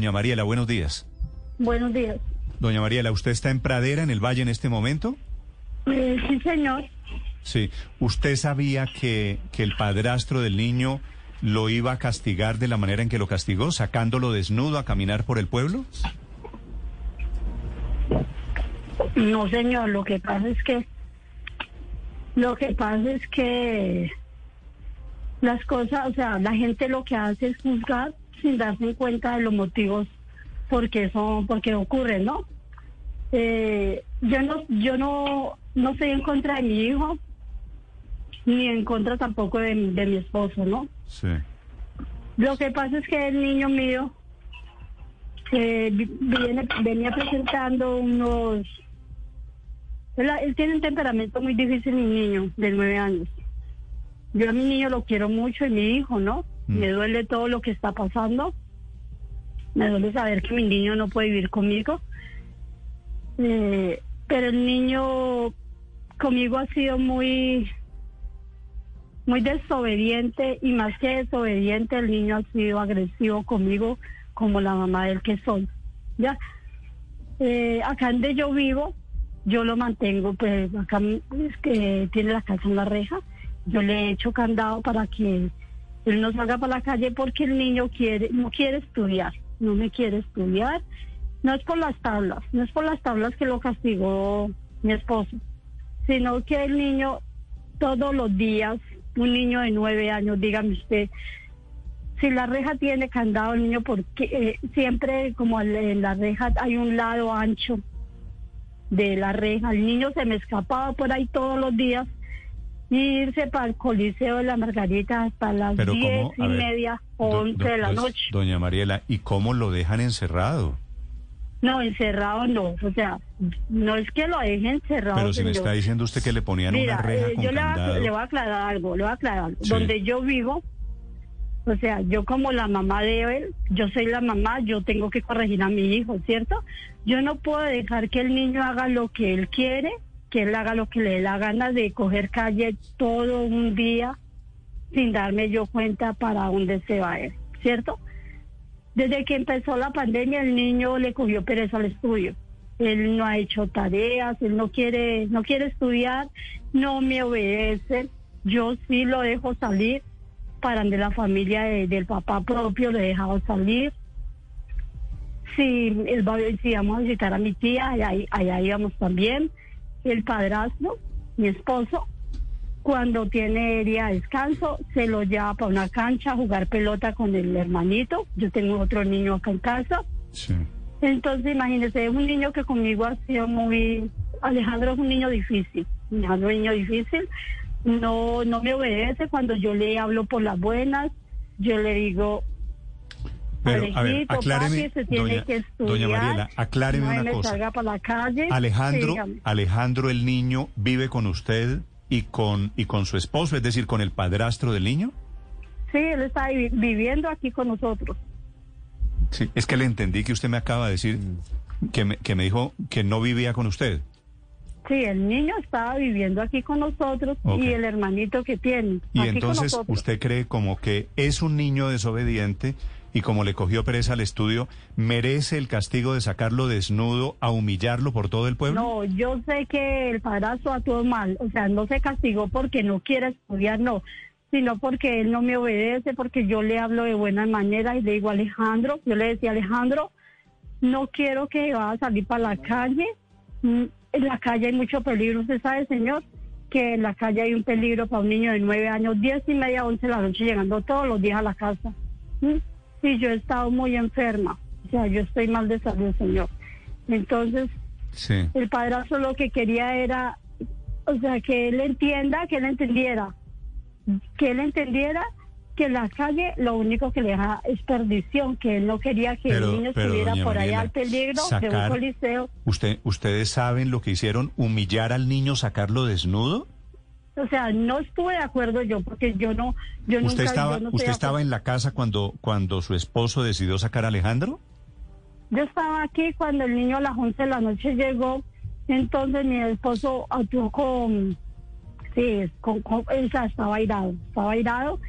Doña Mariela, buenos días. Buenos días. Doña Mariela, ¿usted está en Pradera, en el Valle, en este momento? Eh, sí, señor. Sí. ¿Usted sabía que, que el padrastro del niño lo iba a castigar de la manera en que lo castigó, sacándolo desnudo a caminar por el pueblo? No, señor, lo que pasa es que lo que pasa es que las cosas, o sea, la gente lo que hace es juzgar sin darse cuenta de los motivos por qué son, por qué ocurren, ¿no? Eh, yo no, yo no, no estoy en contra de mi hijo, ni en contra tampoco de, de mi esposo, ¿no? Sí. Lo que pasa es que el niño mío eh, vi- viene, venía presentando unos... Él, él tiene un temperamento muy difícil, mi niño, de nueve años. Yo a mi niño lo quiero mucho y mi hijo, ¿no? Mm. Me duele todo lo que está pasando. Me duele saber que mi niño no puede vivir conmigo. Eh, pero el niño conmigo ha sido muy muy desobediente y más que desobediente el niño ha sido agresivo conmigo como la mamá del que soy ya Eh, acá donde yo vivo yo lo mantengo pues acá es que tiene la casa en la reja yo le he hecho candado para que él no salga para la calle porque el niño quiere no quiere estudiar no me quiere estudiar. No es por las tablas no es por las tablas que lo castigó mi esposo sino que el niño todos los días, un niño de nueve años, dígame usted, si la reja tiene candado, el niño, porque eh, siempre como en la reja hay un lado ancho de la reja, el niño se me escapaba por ahí todos los días irse para el Coliseo de la Margarita hasta las Pero diez cómo, y ver, media do- o once de la pues, noche. Doña Mariela, ¿y cómo lo dejan encerrado? No, encerrado no, o sea, no es que lo deje encerrado. Pero si me está diciendo usted que le ponían Mira, una reja eh, con yo le voy, a, candado. le voy a aclarar algo, le voy a aclarar. algo. Sí. Donde yo vivo, o sea, yo como la mamá de él, yo soy la mamá, yo tengo que corregir a mi hijo, ¿cierto? Yo no puedo dejar que el niño haga lo que él quiere, que él haga lo que le dé la gana de coger calle todo un día sin darme yo cuenta para dónde se va él, ¿cierto? Desde que empezó la pandemia el niño le cogió pereza al estudio. Él no ha hecho tareas, él no quiere, no quiere estudiar, no me obedece. Yo sí lo dejo salir para de la familia de- del papá propio, le he dejado salir. Si él va, si vamos a visitar a mi tía, allá, allá íbamos también. El padrastro, mi esposo, cuando tiene día de descanso, se lo lleva para una cancha a jugar pelota con el hermanito. Yo tengo otro niño acá en casa. Sí. Entonces, imagínese, es un niño que conmigo ha sido muy... Alejandro es un niño difícil, Alejandro es un niño difícil. No, no me obedece cuando yo le hablo por las buenas. Yo le digo, Pero, a ver, acláreme, papi, doña, que estudiar. doña Mariela, acláreme no una cosa. salga para la calle. Alejandro. Alejandro el niño vive con usted y con y con su esposo, es decir, con el padrastro del niño. Sí, él está vi- viviendo aquí con nosotros. Sí, es que le entendí que usted me acaba de decir que me, que me dijo que no vivía con usted. Sí, el niño estaba viviendo aquí con nosotros y el hermanito que tiene. Y aquí entonces usted cree como que es un niño desobediente y como le cogió pereza al estudio, merece el castigo de sacarlo desnudo a humillarlo por todo el pueblo. No, yo sé que el padrastro actuó mal, o sea, no se castigó porque no quiere estudiar, no, sino porque él no me obedece, porque yo le hablo de buena manera y le digo, Alejandro, yo le decía, Alejandro, no quiero que vaya a salir para la calle, Mm, en la calle hay mucho peligro, usted sabe, señor, que en la calle hay un peligro para un niño de nueve años, diez y media, once de la noche, llegando todos los días a la casa. Mm, Y yo he estado muy enferma, o sea, yo estoy mal de salud, señor. Entonces, Sí. el padrastro lo que quería era, o sea, que él entienda, que él entendiera, que él entendiera que la calle lo único que le deja es perdición, que él no quería que Pero- el niño pero, estuviera por allá al peligro de un coliseo. Usted, ustedes saben lo que hicieron, humillar al niño, sacarlo desnudo. O sea, no estuve de acuerdo yo, porque yo no, yo ¿Usted nunca, estaba, yo no estoy usted estaba en la casa cuando cuando su esposo decidió sacar a Alejandro? Yo estaba aquí cuando el niño a las 11 de la noche llegó, entonces mi esposo actuó con, sí, con, con- o sea, estaba airado, estaba airado,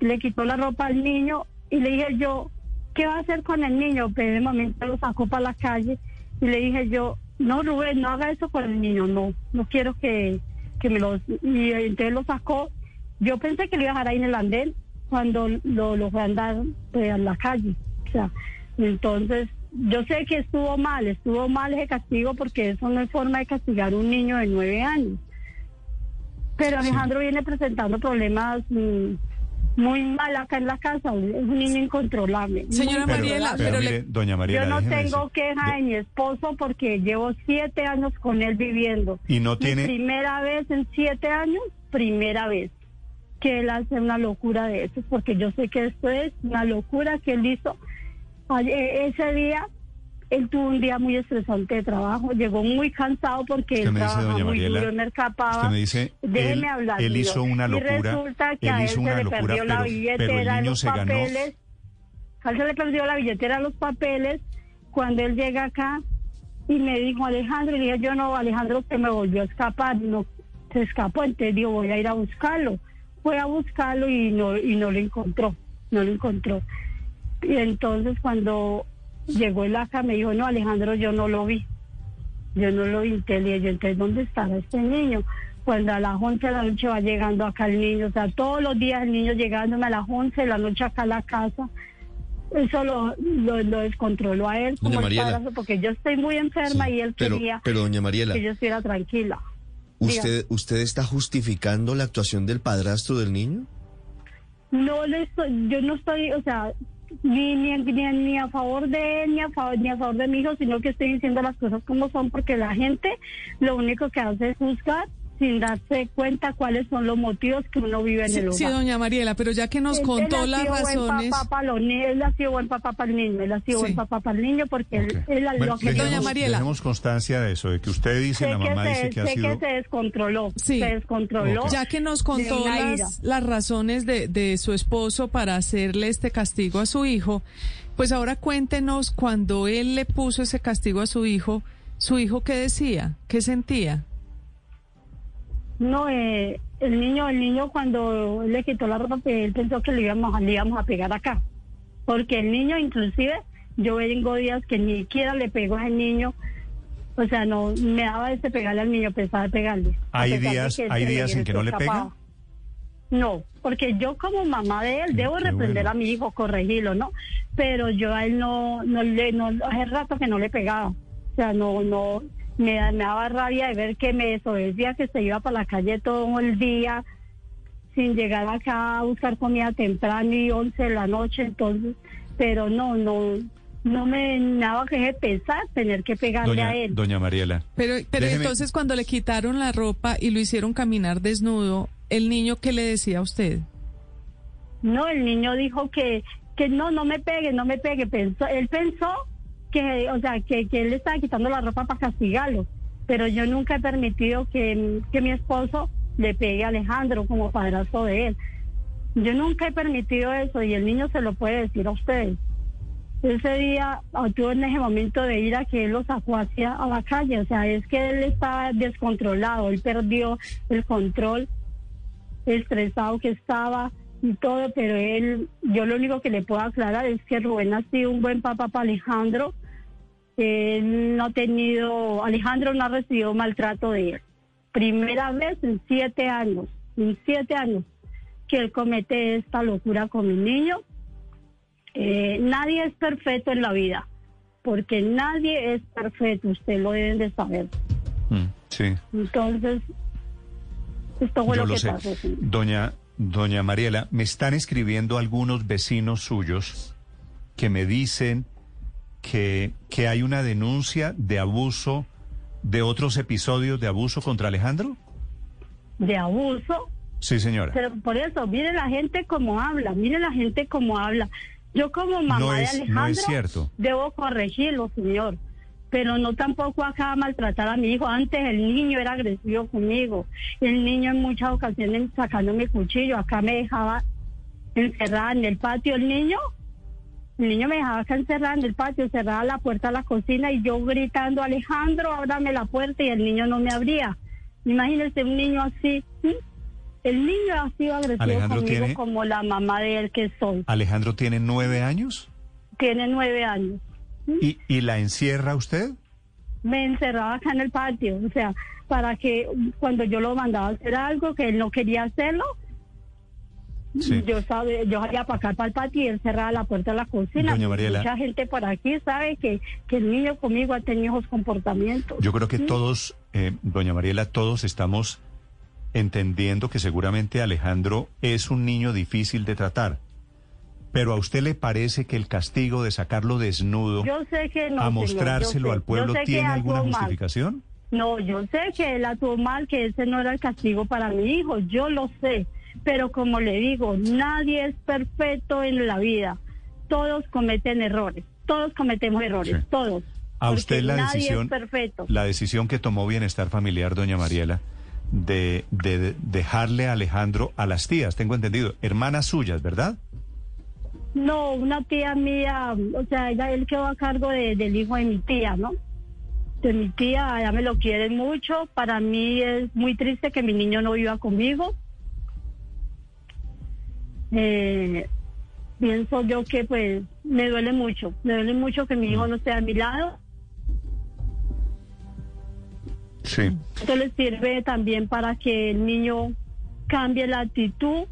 le quitó la ropa al niño y le dije yo, ¿qué va a hacer con el niño? Pero de momento lo sacó para la calle y le dije yo, no, Rubén, no haga eso con el niño, no, no quiero que, que me lo... Y entonces lo sacó. Yo pensé que lo iba a dejar ahí en el andén cuando lo, lo fue a andar pues, a la calle. O sea, entonces yo sé que estuvo mal, estuvo mal ese castigo porque eso no es forma de castigar a un niño de nueve años. Pero Alejandro viene presentando problemas mm, muy mal acá en la casa, es un niño incontrolable. Señora muy Mariela, pero, pero mire, doña Mariela, yo no tengo decir- queja de mi esposo porque llevo siete años con él viviendo. Y no Mi tiene... primera vez en siete años, primera vez que él hace una locura de eso, porque yo sé que esto es una locura que él hizo. E- Ese día, él tuvo un día muy estresante de trabajo, llegó muy cansado porque él me dice, muy duro en Mercapaba. Me dice, Déjeme él, hablar. él hizo una Y locura, resulta que él a él hizo se le perdió la billetera, pero el niño los se ganó. papeles. A él se le perdió la billetera, los papeles. Cuando él llega acá y me dijo Alejandro, y dije yo no, Alejandro se me volvió a escapar, no se escapó, entonces digo voy a ir a buscarlo. Fue a buscarlo y no y no lo encontró, no lo encontró. Y entonces cuando llegó él acá me dijo no Alejandro yo no lo vi, yo no lo vi, yo, entonces ¿dónde estará este niño? Cuando a las 11 de la noche va llegando acá el niño, o sea, todos los días el niño llegándome a las 11 de la noche acá a la casa. Eso lo, lo, lo descontroló a él como el porque yo estoy muy enferma Sí, y él pero, quería pero doña Mariela, que yo estuviera tranquila. ¿usted, ¿usted está justificando la actuación del padrastro del niño? No le estoy, yo no estoy, o sea, ni, ni, ni, a favor de él, ni a favor, ni a favor de mi hijo, sino que estoy diciendo las cosas como son, porque la gente lo único que hace es juzgar sin darse cuenta cuáles son los motivos que uno vive en Sí, el hogar. sí, doña Mariela, pero ya que nos Él- contó él las razones... Buen papá para los niños, él ha sido buen papá para el niño, él ha sido Sí. buen papá para el niño porque Ok. él, él Bueno, lo que Doña Mariela. dejemos constancia de eso, de que usted dice, sé, la que mamá se, dice que ha sé sido... que se descontroló, Sí. se descontroló. Ok. Ya que nos contó las, las razones de, de su esposo para hacerle este castigo a su hijo, pues ahora cuéntenos cuando él le puso ese castigo a su hijo, su hijo qué decía, qué sentía. No, eh, el niño, el niño cuando le quitó la ropa, pues, él pensó que le íbamos, le íbamos a pegar acá. Porque el niño, inclusive, yo vengo días que ni siquiera le pegó a ese niño. O sea, no, me daba ese pegarle al niño, pensaba pegarle. ¿Hay días- hay días en que no le pega? No, porque yo como mamá de él debo qué reprender bueno. a mi hijo, corregirlo, ¿no? Pero yo a él no, no le, no, hace rato que no le pegaba. O sea, no, no, me, da- me daba rabia de ver que me desobedecía, que se iba para la calle todo el día, sin llegar acá a buscar comida temprano y 11 de la noche, entonces, pero no, no, no me daba que pensar tener que pegarle Doña, a él. doña Mariela, Pero, pero Déjeme- entonces cuando le quitaron la ropa y lo hicieron caminar desnudo, ¿el niño qué le decía a usted? No, el niño dijo que, que no, no me pegue, no me pegue. Pensó, él pensó que, o sea, que, que él le estaba quitando la ropa para castigarlo. Pero yo nunca he permitido que, que mi esposo le pegue a Alejandro como padrastro de él. Yo nunca he permitido eso y el niño se lo puede decir a ustedes. Ese día ah, tuvo en ese momento de ira que él lo sacó hacia a la calle. O sea, es que él estaba descontrolado, él perdió el control estresado que estaba y todo, pero él, yo lo único que le puedo aclarar es que Rubén ha sido un buen papá para Alejandro. Él no ha tenido, Alejandro no ha recibido maltrato de él. Primera vez en siete años, en siete años, que él comete esta locura con mi niño. Eh, nadie es perfecto en la vida, porque nadie es perfecto, usted lo deben de saber. mm, sí, Entonces, esto fue yo lo lo que sé. pasó. sí. Doña, doña Mariela, me están escribiendo algunos vecinos suyos que me dicen que, que hay una denuncia de abuso, de otros episodios de abuso contra Alejandro. De abuso, Sí, señora. Pero por eso, mire la gente como habla, mire la gente como habla. Yo como mamá No de es- no es Alejandro cierto. debo corregirlo, señor. Pero no tampoco acá maltratar a mi hijo. Antes el niño era agresivo conmigo. El niño en muchas ocasiones sacando mi cuchillo. Acá me dejaba encerrada en el patio. El niño, el niño me dejaba acá encerrada en el patio, cerrada la puerta a la cocina y yo gritando, Alejandro, ábrame la puerta y el niño no me abría. Imagínese un niño así. ¿sí? El niño ha sido agresivo Alejandro conmigo tiene- como la mamá de él que soy. Alejandro tiene nueve años. tiene nueve años. ¿Y, ¿Y la encierra usted? Me encerraba acá en el patio, o sea, para que cuando yo lo mandaba a hacer algo que él no quería hacerlo, Sí. yo sabe, yo salía para acá para el patio y él cerraba la puerta de la cocina. Mucha gente por aquí sabe que, que el niño conmigo ha tenido esos comportamientos. Yo creo que todos, eh, doña Mariela, todos estamos entendiendo que seguramente Alejandro es un niño difícil de tratar. Pero a usted le parece que el castigo de sacarlo desnudo Yo sé que no. a señor, mostrárselo yo sé. al pueblo Yo sé que tiene alguna mal. justificación? No, yo sé que él actuó mal, que ese no era el castigo para mi hijo, yo lo sé. Pero como le digo, nadie es perfecto en la vida. Todos cometen errores. Todos cometemos errores, Sí. todos. A usted la decisión, la decisión que tomó Bienestar Familiar, doña Mariela, de, de- de dejarle a Alejandro a las tías, tengo entendido, hermanas suyas, ¿verdad? No, una tía mía, o sea, ella, él quedó a cargo de- del hijo de mi tía, ¿no? De mi tía, ella me lo quiere mucho. Para mí es muy triste que mi niño no viva conmigo. Eh, pienso yo que pues me duele mucho, me duele mucho que mi hijo no esté a mi lado. Sí. Esto le sirve también para que el niño cambie la actitud,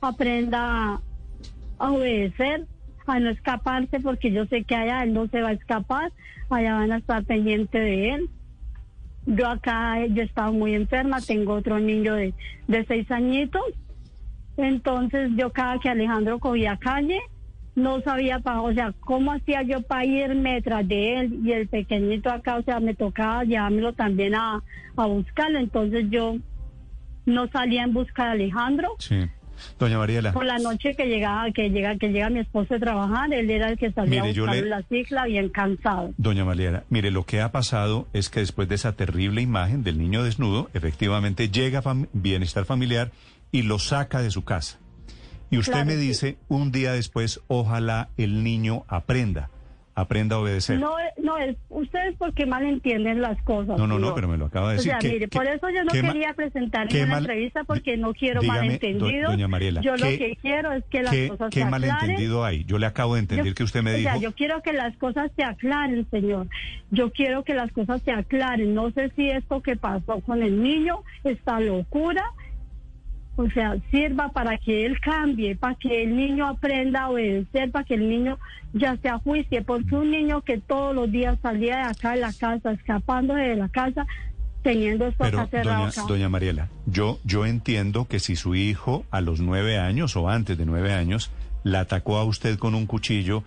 aprenda a, a obedecer, a no escaparse, porque yo sé que allá él no se va a escapar, allá van a estar pendientes de él. Yo acá, yo he estado muy enferma, tengo otro niño de, de seis añitos, entonces yo cada que Alejandro cogía calle, no sabía para, o sea, cómo hacía yo para irme tras de él y el pequeñito acá, o sea, me tocaba llevármelo también a, a buscarlo, entonces yo no salía en busca de Alejandro. Sí. Doña Mariela. Por la noche que llegaba, que llega, que llega mi esposo de trabajar, él era el que salía Mire, a yo le- la cicla bien cansado. Doña Mariela, mire, lo que ha pasado es que después de esa terrible imagen del niño desnudo, efectivamente llega fam- Bienestar Familiar y lo saca de su casa. Y usted Claro, me sí. dice, un día después, ojalá el niño aprenda, aprenda a obedecer. No, no es, ustedes porque mal entienden las cosas. No, no, no, pero me lo acaba de O decir. sea, ¿Qué- mire, por eso yo no quería presentar ninguna mal- entrevista porque no quiero Dígame, malentendidos. do- doña Mariela, yo lo ¿qué- que quiero es que las ¿Qué, cosas qué se aclaren. malentendido hay? Yo le acabo de entender Yo- que usted me o dijo... sea, yo quiero que las cosas se aclaren, señor. Yo quiero que las cosas se aclaren. No sé si esto que pasó con el niño, esta locura, o sea, sirva para que él cambie, para que el niño aprenda a obedecer, para que el niño ya se ajuicie, porque un niño que todos los días salía de acá de la casa, escapándose de la casa, teniendo esto Pero, acá doña, acá. doña Mariela, yo, yo entiendo que si su hijo a los nueve años o antes de nueve años la atacó a usted con un cuchillo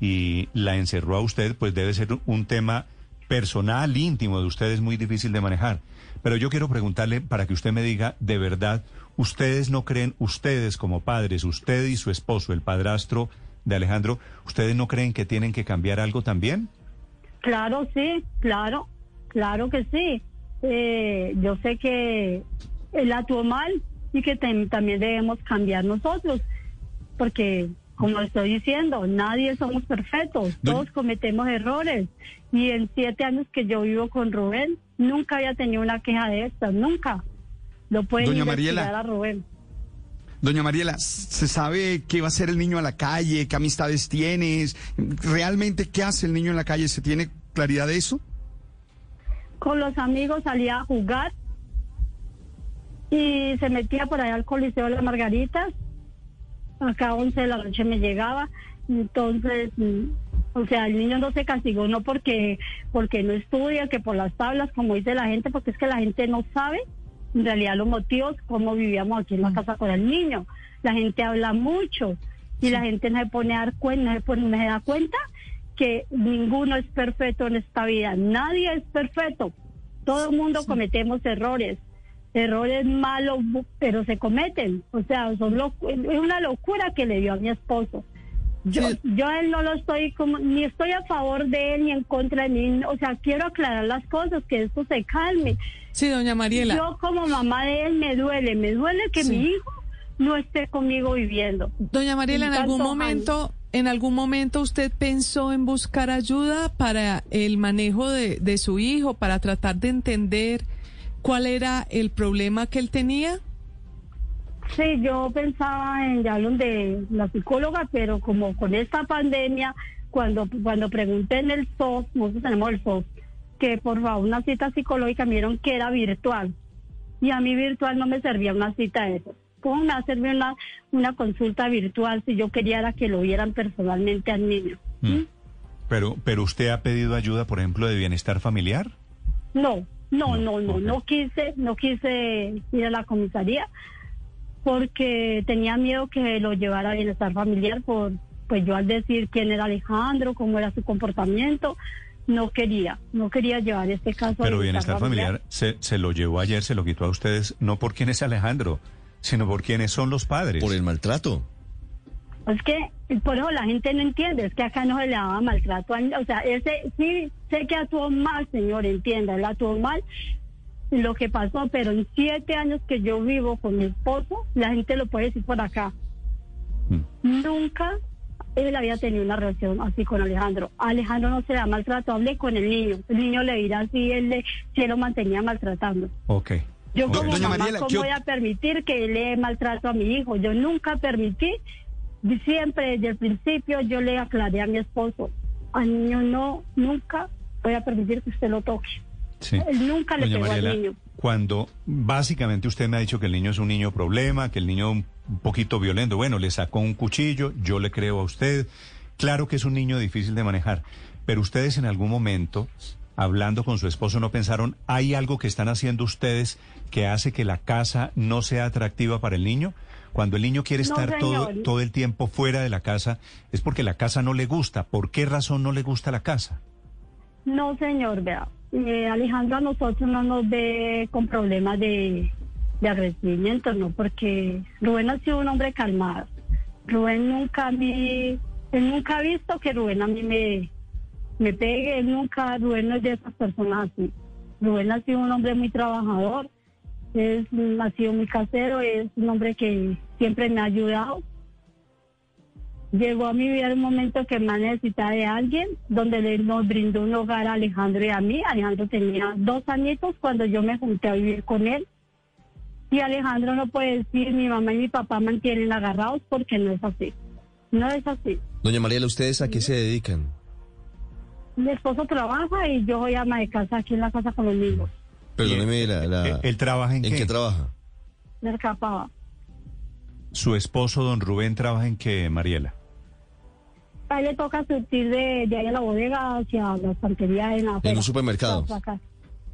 y la encerró a usted, pues debe ser un tema personal, íntimo de usted, es muy difícil de manejar. Pero yo quiero preguntarle para que usted me diga, de verdad, ¿ustedes no creen, ustedes como padres, usted y su esposo, el padrastro de Alejandro, ¿ustedes no creen que tienen que cambiar algo también? Claro, sí, claro, claro que sí. Eh, yo sé que él actuó mal y que también debemos cambiar nosotros, porque como estoy diciendo, nadie somos perfectos, todos cometemos errores. Y en siete años que yo vivo con Rubén, nunca había tenido una queja de estas, nunca. Lo pueden Doña Mariela. a Rubén. Doña Mariela, ¿se sabe qué va a hacer el niño a la calle? ¿Qué amistades tienes? ¿Realmente qué hace el niño en la calle? ¿Se tiene claridad de eso? con los amigos salía a jugar y se metía por allá al Coliseo de las Margaritas. Acá a 11 de la noche me llegaba. Entonces, mm, o sea, el niño no se castigó no porque, porque no estudia, que por las tablas, como dice la gente, porque es que la gente no sabe en realidad los motivos, cómo vivíamos aquí en la casa con el niño. La gente habla mucho y la gente no se pone a dar cuenta, no se, pone- no se da cuenta que ninguno es perfecto en esta vida. Nadie es perfecto. Todo el mundo cometemos errores. Errores malos, pero se cometen. O sea, son es una locura que le dio a mi esposo. Yo, Sí. yo él no lo estoy como, ni estoy a favor de él ni en contra de mí. O sea, quiero aclarar las cosas, que esto se calme. Sí, doña Mariela. Yo como mamá de él me duele, me duele que Sí. mi hijo no esté conmigo viviendo. Doña Mariela, en algún años. momento, en algún momento usted pensó en buscar ayuda para el manejo de, de su hijo, para tratar de entender cuál era el problema que él tenía. Sí, yo pensaba en ya de la psicóloga, pero como con esta pandemia, cuando cuando pregunté en el SOS, nosotros tenemos el SOS, que por favor una cita psicológica, me dieron que era virtual. Y a mí virtual no me servía una cita de eso. ¿Cómo me va a servir una, una consulta virtual si yo quería era que lo vieran personalmente al niño? Mm. Pero, pero usted ha pedido ayuda, por ejemplo, de bienestar familiar? No, no, No, no, no quise, no quise ir a la comisaría porque tenía miedo que lo llevara a bienestar familiar por, pues yo al decir quién era Alejandro, cómo era su comportamiento, no quería, no quería llevar este caso a Pero bienestar familiar se, se lo llevó ayer, se lo quitó a ustedes, no por quién es Alejandro, sino por quiénes son los padres. Por el maltrato. Es que por eso la gente no entiende, es que acá no se le daba maltrato. a- O sea, ese sí sé que actuó mal, señor, entienda, él actuó mal lo que pasó, pero en siete años que yo vivo con mi esposo, la gente lo puede decir por acá. Mm. Nunca él había tenido una relación así con Alejandro. Alejandro no se da maltrato, hablé con el niño. El niño le dirá así, él le, se lo mantenía maltratando. Ok. Yo Ok. como Doña mamá, Mariela, ¿cómo ¿qué o- voy a permitir que le maltrato a mi hijo? Yo nunca permití, siempre desde el principio yo le aclaré a mi esposo, al niño no, nunca voy a permitir que usted lo toque. Sí. Él nunca le Doña pegó Mariela, al niño. cuando básicamente usted me ha dicho que el niño es un niño problema, que el niño un poquito violento, bueno, le sacó un cuchillo, yo le creo a usted, claro que es un niño difícil de manejar, pero ustedes en algún momento, hablando con su esposo, no pensaron, ¿hay algo que están haciendo ustedes que hace que la casa no sea atractiva para el niño? Cuando el niño quiere No, estar todo el tiempo fuera de la casa, es porque la casa no le gusta. ¿Por qué razón no le gusta la casa? No, señor, vea. Eh, Alejandro a nosotros no nos ve con problemas de, de no, porque Rubén ha sido un hombre calmado. Rubén nunca mí, él nunca ha visto que Rubén a mí me, me pegue, él nunca, Rubén no es de esas personas así. Rubén ha sido un hombre muy trabajador, es, ha sido muy casero, es un hombre que siempre me ha ayudado. Llegó a mi vida un momento que más necesitaba de alguien, donde le nos brindó un hogar a Alejandro y a mí. Alejandro tenía dos añitos cuando yo me junté a vivir con él. Y Alejandro no puede decir, mi mamá y mi papá mantienen agarrados porque no es así. No es así. Doña Mariela, ¿ustedes a qué se dedican? Mi esposo trabaja y yo soy ama de casa aquí en la casa con los niños. Perdóneme, la, la- ¿Él trabaja en, ¿en qué? qué trabaja? Me escapaba. ¿Su esposo, don Rubén, trabaja en qué, Mariela? A él le toca surtir de, de ahí a la bodega hacia la estantería en la En un supermercado.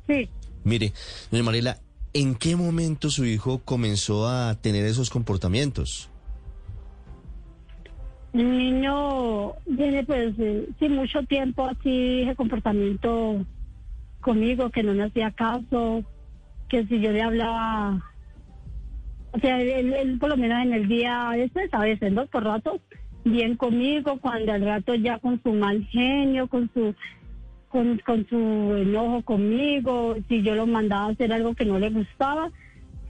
Sí. Mire, doña Mariela, ¿en qué momento su hijo comenzó a tener esos comportamientos? El niño tiene pues eh, sí mucho tiempo así ese comportamiento conmigo, que no me hacía caso, que si yo le hablaba, o sea, él, él por lo menos en el día, a veces, a veces, ¿no? Por ratos, bien conmigo, cuando al rato ya con su mal genio, con su con, con su enojo conmigo, si yo lo mandaba a hacer algo que no le gustaba,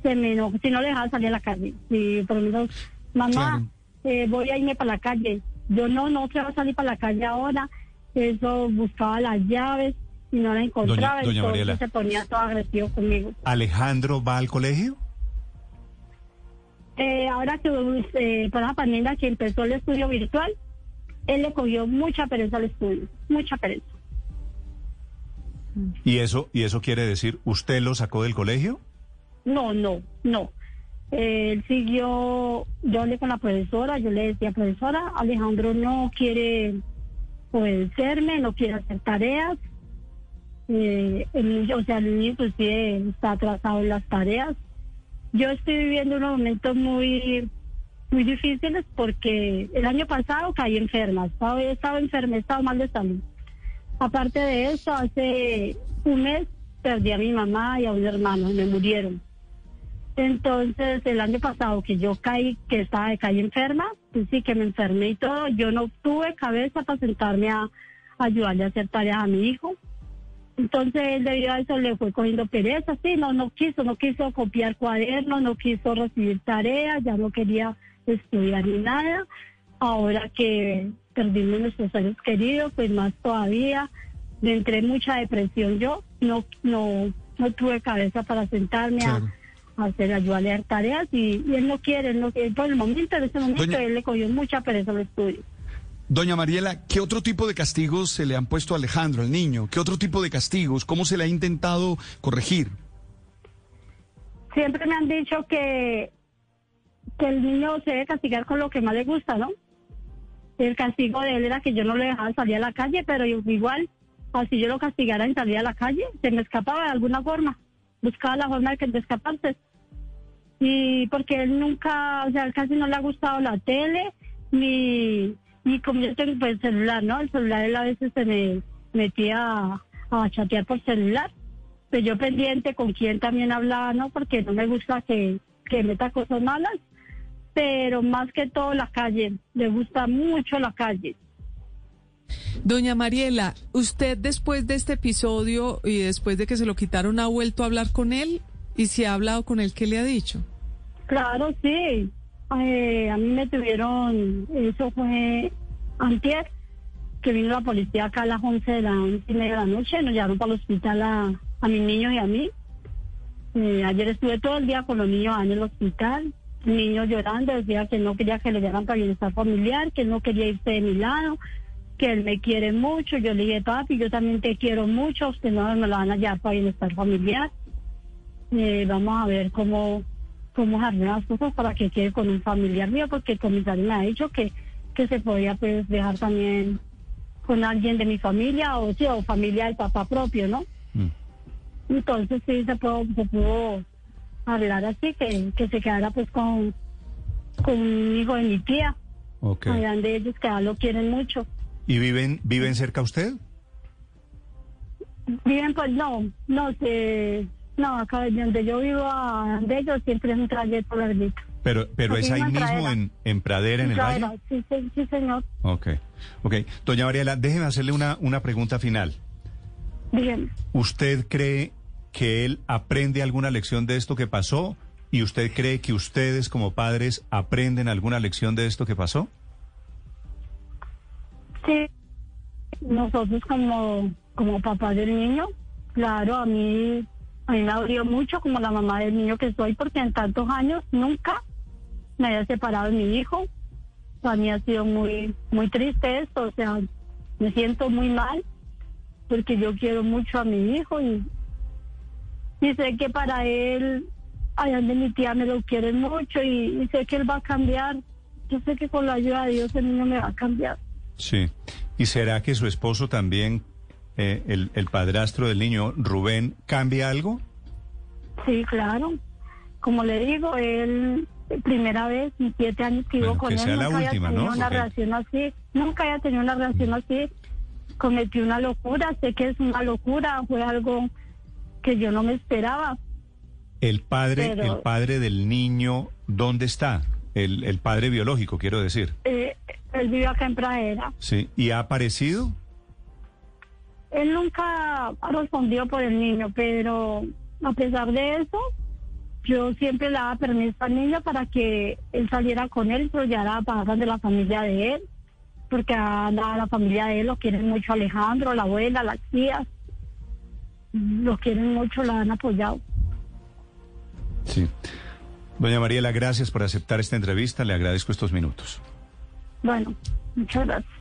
se me enojó, si no le dejaba salir a la calle, si por lo menos, mamá, Claro. eh, voy a irme para la calle. Yo no, no a salir para la calle ahora. Eso buscaba las llaves y no la encontraba. doña entonces se ponía todo agresivo conmigo. ¿Alejandro va al colegio? Eh, ahora que eh, para la pandemia que empezó el estudio virtual, él le cogió mucha pereza al estudio, mucha pereza. ¿Y eso, ¿Y eso quiere decir, usted lo sacó del colegio? No, no, no. Eh, Él siguió, yo hablé con la profesora, yo le decía, profesora, Alejandro no quiere obedecerme, no quiere hacer tareas. Eh, el niño, o sea, el niño inclusive está atrasado en las tareas. Yo estoy viviendo unos momentos muy muy difíciles porque el año pasado caí enferma, estaba, he estado enferma, he estado mal de salud. Aparte de eso, hace un mes perdí a mi mamá y a un hermano, me murieron. Entonces, el año pasado que yo caí, que estaba caí enferma, pues sí que me enfermé y todo, yo no tuve cabeza para sentarme a, a ayudarle a hacer tareas a mi hijo. Entonces, él debido a eso le fue cogiendo pereza, sí, no, no quiso, no quiso copiar cuadernos, no quiso recibir tareas, ya no quería estudiar ni nada. Ahora que perdimos nuestros seres queridos, pues más todavía, me entré en mucha depresión yo, no, no, no tuve cabeza para sentarme Claro. a a hacer, ayudarle a tareas y, y él no quiere, él no quiere. Por el momento, en este momento, Doña- él le cogió mucha pereza al estudio. Doña Mariela, ¿qué otro tipo de castigos se le han puesto a Alejandro, al niño? ¿Qué otro tipo de castigos? ¿Cómo se le ha intentado corregir? Siempre me han dicho que, el niño se debe castigar con lo que más le gusta, ¿no? El castigo de él era que yo no le dejaba salir a la calle, pero igual, así yo lo castigara en salir a la calle, se me escapaba de alguna forma, buscaba la forma de, escaparse. Y porque él nunca, o sea, casi no le ha gustado la tele, ni, ni como yo tengo pues celular, ¿no? El celular él a veces se me metía a, a chatear por celular. Pues yo pendiente con quién también hablaba, ¿no? Porque no me gusta que, que meta cosas malas, pero más que todo la calle, le gusta mucho la calle. Doña Mariela, ¿usted después de este episodio y después de que se lo quitaron ha vuelto a hablar con él? ¿Y si ha hablado con él, qué le ha dicho? Claro, sí. Eh, a mí me tuvieron, eso fue antier, que vino la policía acá a las 11 de la, 11 y media de la noche, nos llevaron para el hospital a, a mis niños y a mí. Eh, ayer estuve todo el día con los niños en el hospital, niños llorando, decía que no quería que le dieran para bienestar familiar, que no quería irse de mi lado, que él me quiere mucho. Yo le dije, papi, yo también te quiero mucho, usted no me lo van a llevar para bienestar familiar. Eh, vamos a ver cómo, cómo arreglar las cosas para que quede con un familiar mío, porque el comisario me ha dicho que, que se podía pues dejar también con alguien de mi familia o, sí, o familia del papá propio, ¿no? Mm. Entonces sí se pudo, se pudo hablar así, que, que se quedara pues con, con un hijo de mi tía, Ok. allá de ellos que ya lo quieren mucho. ¿Y viven, viven cerca a usted? Viven pues no, no sé, no, acá de donde yo vivo a de ellos siempre es un trayecto larguito. Pero, pero Aquí es ahí en mismo Pradera. en, en Pradera, en el Claro, valle. Sí, sí, sí, señor. Ok, ok. Doña Mariela, déjeme hacerle una, una pregunta final. Dígame. ¿Usted cree que él aprende alguna lección de esto que pasó? ¿Y usted cree que ustedes como padres aprenden alguna lección de esto que pasó? Sí, nosotros como, como papá del niño, claro, a mí, a mí me abrió mucho como la mamá del niño que soy, porque en tantos años nunca me había separado de mi hijo. Para mí ha sido muy, muy triste esto, o sea, me siento muy mal, porque yo quiero mucho a mi hijo y, y sé que para él, allá de mi tía me lo quiere mucho y, y sé que él va a cambiar. Yo sé que con la ayuda de Dios el niño me va a cambiar. Sí. ¿Y será que su esposo también, eh, el, el padrastro del niño, Rubén, cambia algo? Sí, claro. Como le digo, él, primera vez en siete años que vivo Bueno, con que él, sea la nunca última, había tenido ¿no? una Porque- reacción así, nunca había tenido una reacción así. Cometí una locura, sé que es una locura, fue algo que yo no me esperaba. El padre, Pero- el padre del niño, ¿dónde está? El, el padre biológico, quiero decir. Eh, él vive acá en Pradera. Sí. ¿Y ha aparecido? Él nunca ha respondido por el niño, pero a pesar de eso, yo siempre le daba permiso al niño para que él saliera con él y se lo llevara a pasar de la familia de él, porque a la, a la familia de él lo quieren mucho Alejandro, la abuela, las tías, lo quieren mucho, la han apoyado. Sí. Doña Mariela, gracias por aceptar esta entrevista. Le agradezco estos minutos. Bueno, muchas gracias.